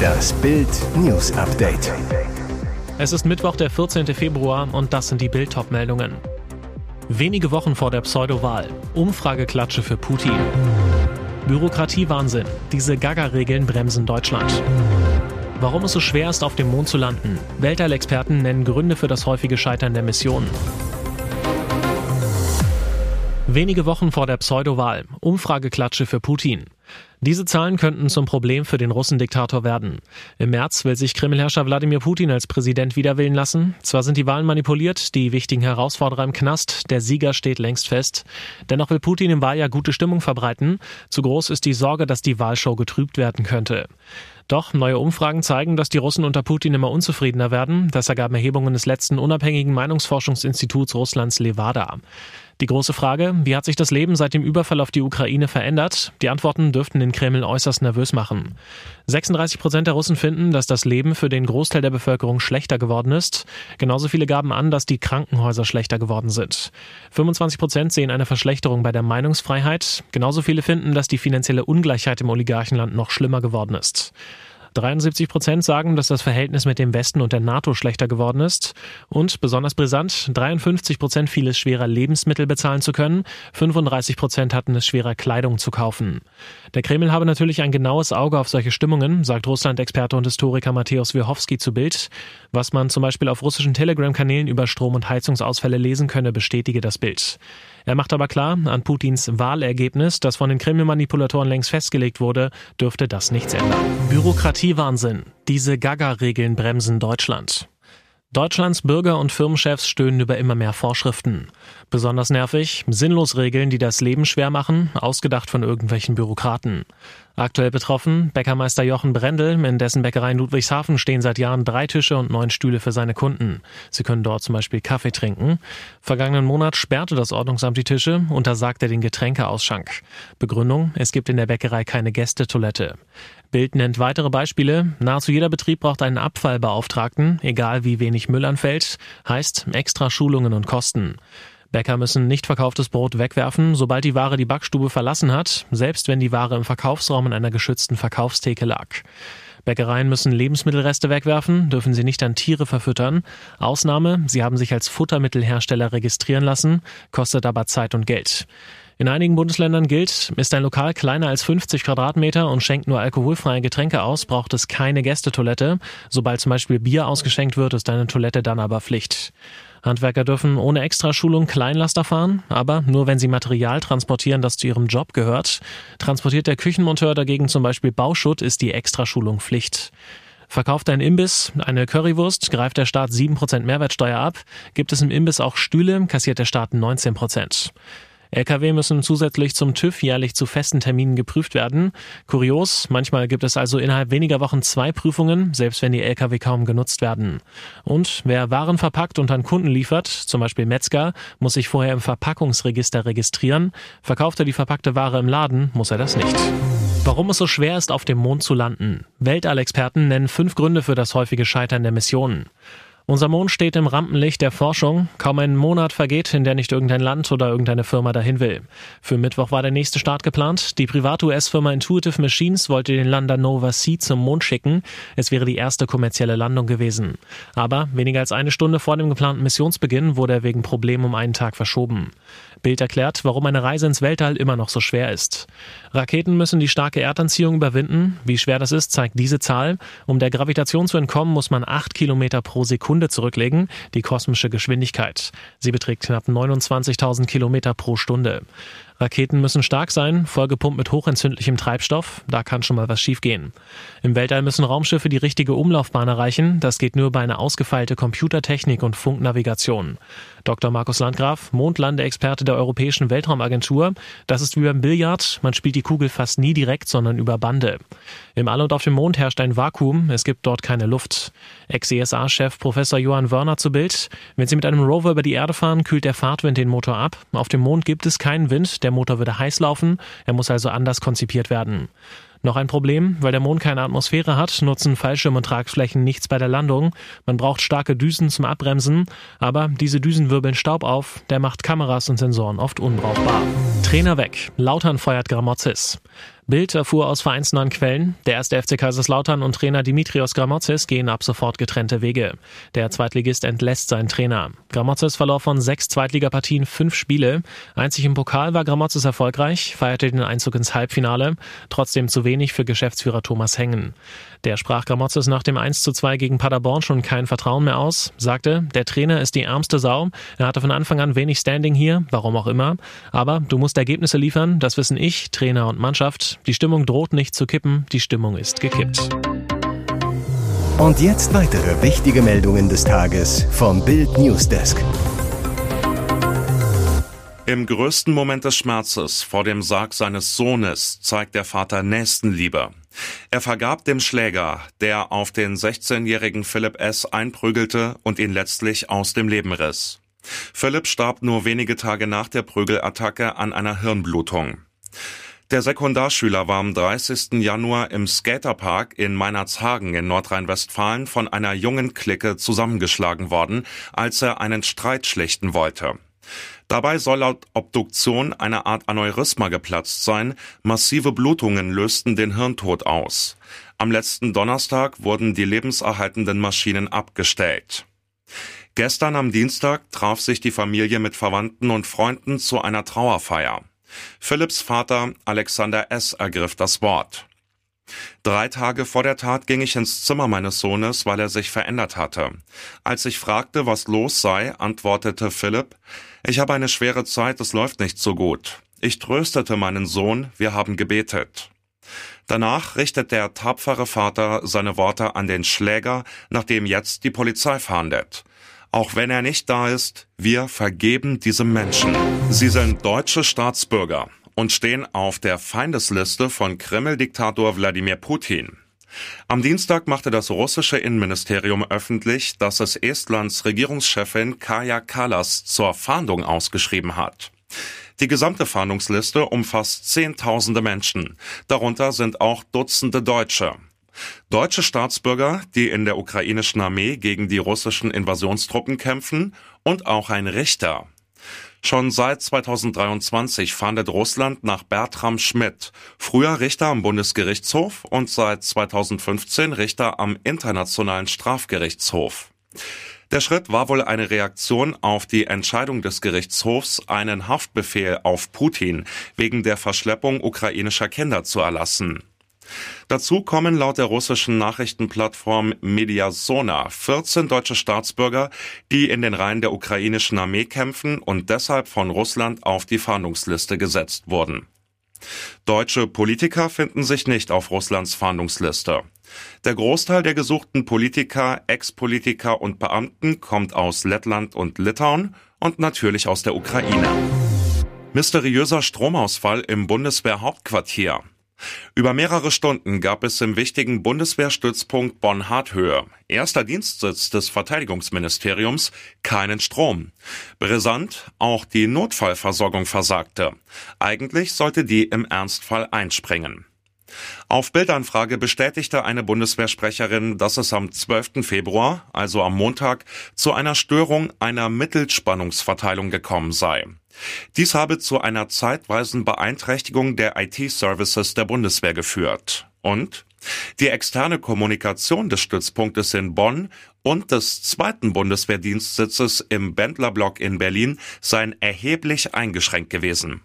Das Bild News Update. Es ist Mittwoch, der 14. Februar und das sind die Bild meldungen Wenige Wochen vor der Pseudowahl. Umfrageklatsche für Putin. Bürokratiewahnsinn. Diese Gaga-Regeln bremsen Deutschland. Warum es so schwer ist, auf dem Mond zu landen. Weltall-Experten nennen Gründe für das häufige Scheitern der Mission. Wenige Wochen vor der Pseudowahl. Umfrageklatsche für Putin. Diese Zahlen könnten zum Problem für den Russendiktator werden. Im März will sich Kremlherrscher Wladimir Putin als Präsident wiederwählen lassen. Zwar sind die Wahlen manipuliert, die wichtigen Herausforderer im Knast, der Sieger steht längst fest. Dennoch will Putin im Wahljahr gute Stimmung verbreiten. Zu groß ist die Sorge, dass die Wahlshow getrübt werden könnte. Doch neue Umfragen zeigen, dass die Russen unter Putin immer unzufriedener werden. Das ergaben Erhebungen des letzten unabhängigen Meinungsforschungsinstituts Russlands Levada. Die große Frage, wie hat sich das Leben seit dem Überfall auf die Ukraine verändert? Die Antworten dürften den Kreml äußerst nervös machen. 36 Prozent der Russen finden, dass das Leben für den Großteil der Bevölkerung schlechter geworden ist. Genauso viele gaben an, dass die Krankenhäuser schlechter geworden sind. 25 Prozent sehen eine Verschlechterung bei der Meinungsfreiheit. Genauso viele finden, dass die finanzielle Ungleichheit im Oligarchenland noch schlimmer geworden ist. 73 Prozent sagen, dass das Verhältnis mit dem Westen und der NATO schlechter geworden ist. Und besonders brisant, 53 Prozent fiel es schwerer, Lebensmittel bezahlen zu können. 35 Prozent hatten es schwerer, Kleidung zu kaufen. Der Kreml habe natürlich ein genaues Auge auf solche Stimmungen, sagt Russland-Experte und Historiker Matthäus Wiochowski zu Bild. Was man zum Beispiel auf russischen Telegram-Kanälen über Strom- und Heizungsausfälle lesen könne, bestätige das Bild. Er macht aber klar, an Putins Wahlergebnis, das von den Kreml-Manipulatoren längst festgelegt wurde, dürfte das nichts ändern. Bürokratiewahnsinn. Diese Gaga-Regeln bremsen Deutschland. Deutschlands Bürger und Firmenchefs stöhnen über immer mehr Vorschriften. Besonders nervig, sinnlos Regeln, die das Leben schwer machen, ausgedacht von irgendwelchen Bürokraten. Aktuell betroffen Bäckermeister Jochen Brendel, in dessen Bäckerei in Ludwigshafen stehen seit Jahren drei Tische und neun Stühle für seine Kunden. Sie können dort zum Beispiel Kaffee trinken. Vergangenen Monat sperrte das Ordnungsamt die Tische, untersagte den Getränkeausschank. Begründung, es gibt in der Bäckerei keine Gästetoilette. Bild nennt weitere Beispiele. Nahezu jeder Betrieb braucht einen Abfallbeauftragten, egal wie wenig Müll anfällt. Heißt extra Schulungen und Kosten. Bäcker müssen nicht verkauftes Brot wegwerfen, sobald die Ware die Backstube verlassen hat, selbst wenn die Ware im Verkaufsraum in einer geschützten Verkaufstheke lag. Bäckereien müssen Lebensmittelreste wegwerfen, dürfen sie nicht an Tiere verfüttern. Ausnahme, sie haben sich als Futtermittelhersteller registrieren lassen, kostet aber Zeit und Geld. In einigen Bundesländern gilt, ist ein Lokal kleiner als 50 Quadratmeter und schenkt nur alkoholfreie Getränke aus, braucht es keine Gästetoilette. Sobald zum Beispiel Bier ausgeschenkt wird, ist eine Toilette dann aber Pflicht. Handwerker dürfen ohne Extraschulung Kleinlaster fahren, aber nur wenn sie Material transportieren, das zu ihrem Job gehört. Transportiert der Küchenmonteur dagegen zum Beispiel Bauschutt, ist die Extraschulung Pflicht. Verkauft ein Imbiss eine Currywurst, greift der Staat 7% Mehrwertsteuer ab. Gibt es im Imbiss auch Stühle, kassiert der Staat 19%. Lkw müssen zusätzlich zum TÜV jährlich zu festen Terminen geprüft werden. Kurios, manchmal gibt es also innerhalb weniger Wochen zwei Prüfungen, selbst wenn die Lkw kaum genutzt werden. Und wer Waren verpackt und an Kunden liefert, zum Beispiel Metzger, muss sich vorher im Verpackungsregister registrieren. Verkauft er die verpackte Ware im Laden, muss er das nicht. Warum es so schwer ist, auf dem Mond zu landen. Weltallexperten nennen fünf Gründe für das häufige Scheitern der Missionen. Unser Mond steht im Rampenlicht der Forschung. Kaum ein Monat vergeht, in der nicht irgendein Land oder irgendeine Firma dahin will. Für Mittwoch war der nächste Start geplant. Die private US-Firma Intuitive Machines wollte den Lander Nova C zum Mond schicken. Es wäre die erste kommerzielle Landung gewesen. Aber weniger als eine Stunde vor dem geplanten Missionsbeginn wurde er wegen Problemen um einen Tag verschoben. Bild erklärt, warum eine Reise ins Weltall immer noch so schwer ist. Raketen müssen die starke Erdanziehung überwinden. Wie schwer das ist, zeigt diese Zahl. Um der Gravitation zu entkommen, muss man acht Kilometer pro Sekunde zurücklegen, die kosmische Geschwindigkeit. Sie beträgt knapp 29.000 Kilometer pro Stunde. Raketen müssen stark sein, vollgepumpt mit hochentzündlichem Treibstoff, da kann schon mal was schiefgehen. Im Weltall müssen Raumschiffe die richtige Umlaufbahn erreichen, das geht nur bei einer ausgefeilte Computertechnik und Funknavigation. Dr. Markus Landgraf, Mondlandeexperte der Europäischen Weltraumagentur, das ist wie beim Billard, man spielt die Kugel fast nie direkt, sondern über Bande. Im All und auf dem Mond herrscht ein Vakuum, es gibt dort keine Luft. Ex-ESA-Chef Professor Johann Wörner zu Bild, wenn Sie mit einem Rover über die Erde fahren, kühlt der Fahrtwind den Motor ab. Auf dem Mond gibt es keinen Wind, der Motor würde heiß laufen, er muss also anders konzipiert werden. Noch ein Problem, weil der Mond keine Atmosphäre hat, nutzen Fallschirm und Tragflächen nichts bei der Landung. Man braucht starke Düsen zum Abbremsen, aber diese Düsen wirbeln Staub auf, der macht Kameras und Sensoren oft unbrauchbar. Trainer weg, Lautern feuert Gramozis. Bild erfuhr aus vereinsnahen Quellen, der erste FC Kaiserslautern und Trainer Dimitrios Gramotzes gehen ab sofort getrennte Wege. Der Zweitligist entlässt seinen Trainer. Gramotzes verlor von sechs Zweitligapartien fünf Spiele. Einzig im Pokal war Gramotzes erfolgreich, feierte den Einzug ins Halbfinale, trotzdem zu wenig für Geschäftsführer Thomas Hengen. Der sprach Gramotzes nach dem 1 zu 2 gegen Paderborn schon kein Vertrauen mehr aus, sagte, der Trainer ist die ärmste Sau, er hatte von Anfang an wenig Standing hier, warum auch immer, aber du musst Ergebnisse liefern, das wissen ich, Trainer und Mannschaft. Die Stimmung droht nicht zu kippen, die Stimmung ist gekippt. Und jetzt weitere wichtige Meldungen des Tages vom Bild Newsdesk. Im größten Moment des Schmerzes vor dem Sarg seines Sohnes zeigt der Vater Nächstenliebe. Er vergab dem Schläger, der auf den 16-jährigen Philipp S. einprügelte und ihn letztlich aus dem Leben riss. Philipp starb nur wenige Tage nach der Prügelattacke an einer Hirnblutung. Der Sekundarschüler war am 30. Januar im Skaterpark in Meinerzhagen in Nordrhein-Westfalen von einer jungen Clique zusammengeschlagen worden, als er einen Streit schlichten wollte. Dabei soll laut Obduktion eine Art Aneurysma geplatzt sein, massive Blutungen lösten den Hirntod aus. Am letzten Donnerstag wurden die lebenserhaltenden Maschinen abgestellt. Gestern am Dienstag traf sich die Familie mit Verwandten und Freunden zu einer Trauerfeier. Philipps Vater Alexander S. ergriff das Wort. Drei Tage vor der Tat ging ich ins Zimmer meines Sohnes, weil er sich verändert hatte. Als ich fragte, was los sei, antwortete Philipp, ich habe eine schwere Zeit, es läuft nicht so gut. Ich tröstete meinen Sohn, wir haben gebetet. Danach richtet der tapfere Vater seine Worte an den Schläger, nachdem jetzt die Polizei fahndet. Auch wenn er nicht da ist, wir vergeben diesem Menschen. Sie sind deutsche Staatsbürger und stehen auf der Feindesliste von Kreml-Diktator Wladimir Putin. Am Dienstag machte das russische Innenministerium öffentlich, dass es Estlands Regierungschefin Kaja Kallas zur Fahndung ausgeschrieben hat. Die gesamte Fahndungsliste umfasst Zehntausende Menschen. Darunter sind auch Dutzende Deutsche. Deutsche Staatsbürger, die in der ukrainischen Armee gegen die russischen Invasionstruppen kämpfen und auch ein Richter. Schon seit 2023 fahndet Russland nach Bertram Schmidt, früher Richter am Bundesgerichtshof und seit 2015 Richter am Internationalen Strafgerichtshof. Der Schritt war wohl eine Reaktion auf die Entscheidung des Gerichtshofs, einen Haftbefehl auf Putin wegen der Verschleppung ukrainischer Kinder zu erlassen. Dazu kommen laut der russischen Nachrichtenplattform Mediasona 14 deutsche Staatsbürger, die in den Reihen der ukrainischen Armee kämpfen und deshalb von Russland auf die Fahndungsliste gesetzt wurden. Deutsche Politiker finden sich nicht auf Russlands Fahndungsliste. Der Großteil der gesuchten Politiker, Ex-Politiker und Beamten kommt aus Lettland und Litauen und natürlich aus der Ukraine. Mysteriöser Stromausfall im Bundeswehrhauptquartier. Über mehrere Stunden gab es im wichtigen Bundeswehrstützpunkt Bonn-Harthöhe, erster Dienstsitz des Verteidigungsministeriums, keinen Strom. Brisant, auch die Notfallversorgung versagte. Eigentlich sollte die im Ernstfall einspringen. Auf Bildanfrage bestätigte eine Bundeswehrsprecherin, dass es am 12. Februar, also am Montag, zu einer Störung einer Mittelspannungsverteilung gekommen sei. Dies habe zu einer zeitweisen Beeinträchtigung der IT-Services der Bundeswehr geführt. Und die externe Kommunikation des Stützpunktes in Bonn und des zweiten Bundeswehrdienstsitzes im Bendlerblock in Berlin seien erheblich eingeschränkt gewesen.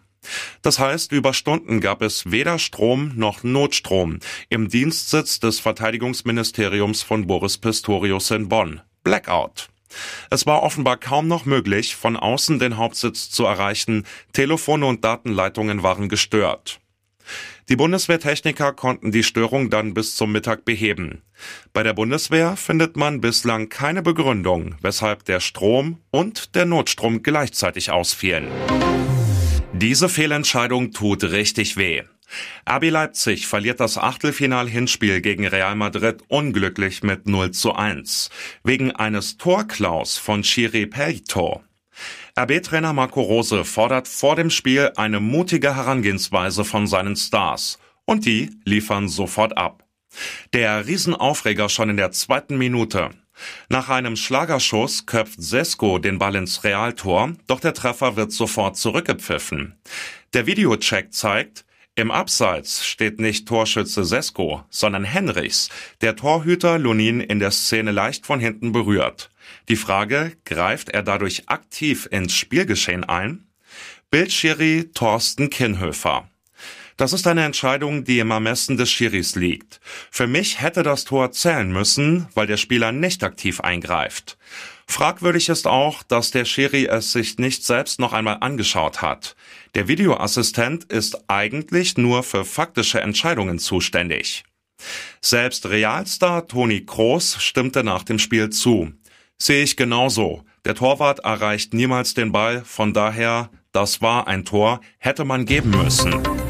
Das heißt, über Stunden gab es weder Strom noch Notstrom im Dienstsitz des Verteidigungsministeriums von Boris Pistorius in Bonn. Blackout. Es war offenbar kaum noch möglich, von außen den Hauptsitz zu erreichen, Telefone und Datenleitungen waren gestört. Die Bundeswehrtechniker konnten die Störung dann bis zum Mittag beheben. Bei der Bundeswehr findet man bislang keine Begründung, weshalb der Strom und der Notstrom gleichzeitig ausfielen. Diese Fehlentscheidung tut richtig weh. RB Leipzig verliert das Achtelfinal-Hinspiel gegen Real Madrid unglücklich mit 0 zu 1. Wegen eines Torklaus von Chiri Pelto. RB-Trainer Marco Rose fordert vor dem Spiel eine mutige Herangehensweise von seinen Stars. Und die liefern sofort ab. Der Riesenaufreger schon in der zweiten Minute. Nach einem Schlagerschuss köpft Sesko den Ball ins Realtor, doch der Treffer wird sofort zurückgepfiffen. Der Videocheck zeigt, Im Abseits steht nicht Torschütze Sesko, sondern Henrichs, der Torhüter Lunin in der Szene leicht von hinten berührt. Die Frage, greift er dadurch aktiv ins Spielgeschehen ein? Bildschiri Thorsten Kinhöfer. Das ist eine Entscheidung, die im Ermessen des Schiris liegt. Für mich hätte das Tor zählen müssen, weil der Spieler nicht aktiv eingreift. Fragwürdig ist auch, dass der Schiri es sich nicht selbst noch einmal angeschaut hat. Der Videoassistent ist eigentlich nur für faktische Entscheidungen zuständig. Selbst Realstar Toni Kroos stimmte nach dem Spiel zu. Sehe ich genauso. Der Torwart erreicht niemals den Ball, von daher, das war ein Tor, hätte man geben müssen.